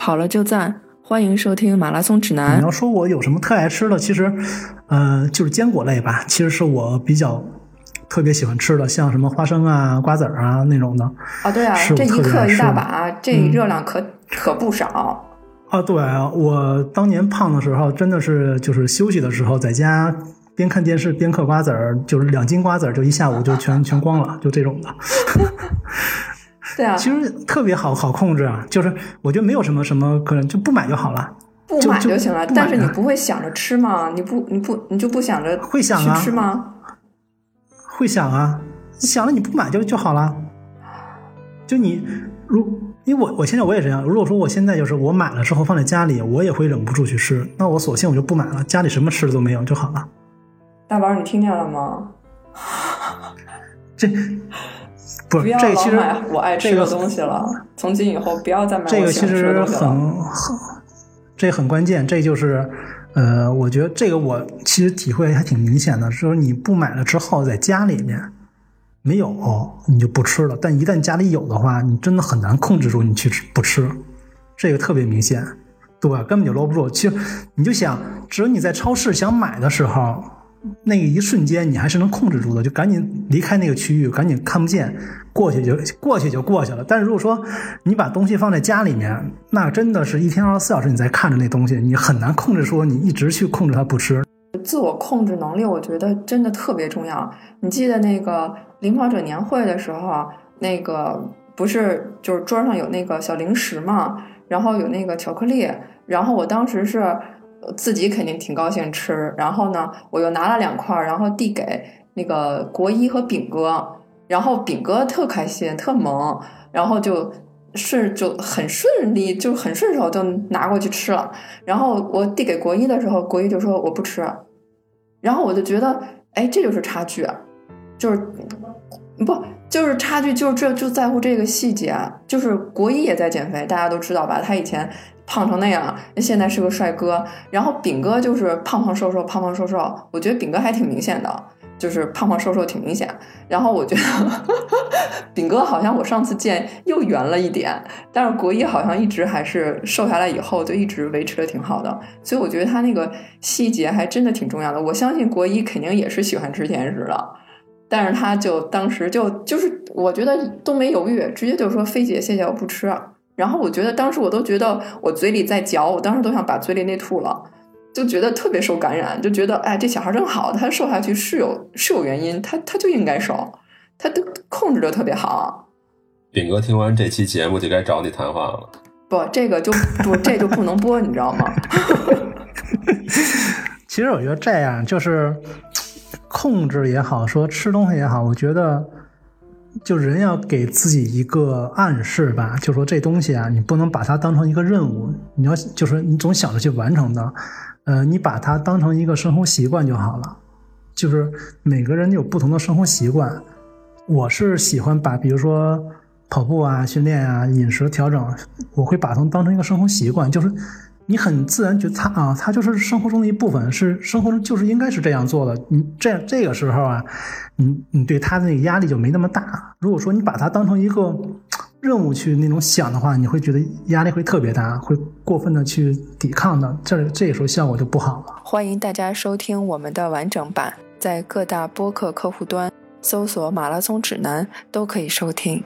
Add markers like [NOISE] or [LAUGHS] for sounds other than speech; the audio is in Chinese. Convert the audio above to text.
跑了就赞，欢迎收听马拉松指南。你要说我有什么特爱吃的，其实，呃，就是坚果类吧。其实是我比较特别喜欢吃的，像什么花生啊、瓜子儿啊那种的。啊，对啊，这一克一大把，这热量可可不少。啊，对啊，我当年胖的时候，真的是就是休息的时候，在家边看电视边嗑瓜子儿，就是两斤瓜子儿就一下午就全全光了，就这种的。[LAUGHS] 对啊，其实特别好好控制啊，就是我觉得没有什么什么可能，就不买就好了，不买就行了。但是你不会想着吃吗？你不，你不，你就不想着会想啊吃吗？会想啊，想了你不买就就好了。就你如因为我我现在我也这样，如果说我现在就是我买了之后放在家里，我也会忍不住去吃，那我索性我就不买了，家里什么吃的都没有就好了。大宝，你听见了吗？这不不要这其实老买我爱这个东西了。从今以后不要再买这个其实。很很，这很关键，这就是，呃，我觉得这个我其实体会还挺明显的，就是你不买了之后，在家里面没有，你就不吃了，但一旦家里有的话，你真的很难控制住你去吃不吃，这个特别明显，对吧？根本就搂不住。其实你就想，只有你在超市想买的时候。那一瞬间，你还是能控制住的，就赶紧离开那个区域，赶紧看不见，过去就过去就过去了。但是如果说你把东西放在家里面，那真的是一天二十四小时你在看着那东西，你很难控制说你一直去控制它不吃。自我控制能力，我觉得真的特别重要。你记得那个领跑者年会的时候，那个不是就是桌上有那个小零食嘛，然后有那个巧克力，然后我当时是自己肯定挺高兴吃，然后呢，我又拿了两块，然后递给那个国一和饼哥，然后饼哥特开心，特萌，然后就。顺就很顺利，就很顺手就拿过去吃了。然后我递给国一的时候，国一就说我不吃。然后我就觉得，哎，这就是差距，就是不就是差距，就是这就在乎这个细节。就是国一也在减肥，大家都知道吧？他以前胖成那样，现在是个帅哥。然后饼哥就是胖胖瘦瘦，胖胖瘦瘦。我觉得饼哥还挺明显的，就是胖胖瘦瘦挺明显。然后我觉得 [LAUGHS] 饼哥好像我上次见又圆了一点，但是国一好像一直还是瘦下来以后就一直维持的挺好的，所以我觉得他那个细节还真的挺重要的。我相信国一肯定也是喜欢吃甜食的，但是他就当时就就是我觉得都没犹豫，直接就说菲姐谢谢我不吃。然后我觉得当时我都觉得我嘴里在嚼，我当时都想把嘴里那吐了。就觉得特别受感染，就觉得哎，这小孩真好，他瘦下去是有是有原因，他他就应该瘦，他都控制的特别好。炳哥听完这期节目就该找你谈话了。不，这个就不这就不能播，你知道吗？[LAUGHS] 其实我觉得这样就是控制也好，说吃东西也好，我觉得就人要给自己一个暗示吧，就说这东西啊，你不能把它当成一个任务，你要就是你总想着去完成的。呃，你把它当成一个生活习惯就好了。就是每个人有不同的生活习惯，我是喜欢把，比如说跑步啊、训练啊、饮食调整，我会把它当成一个生活习惯。就是你很自然觉得它啊，它就是生活中的一部分，是生活中就是应该是这样做的。你这样这个时候啊，你你对他的那个压力就没那么大。如果说你把它当成一个。任务去那种想的话，你会觉得压力会特别大，会过分的去抵抗的，这这个时候效果就不好了。欢迎大家收听我们的完整版，在各大播客客户端搜索“马拉松指南”都可以收听。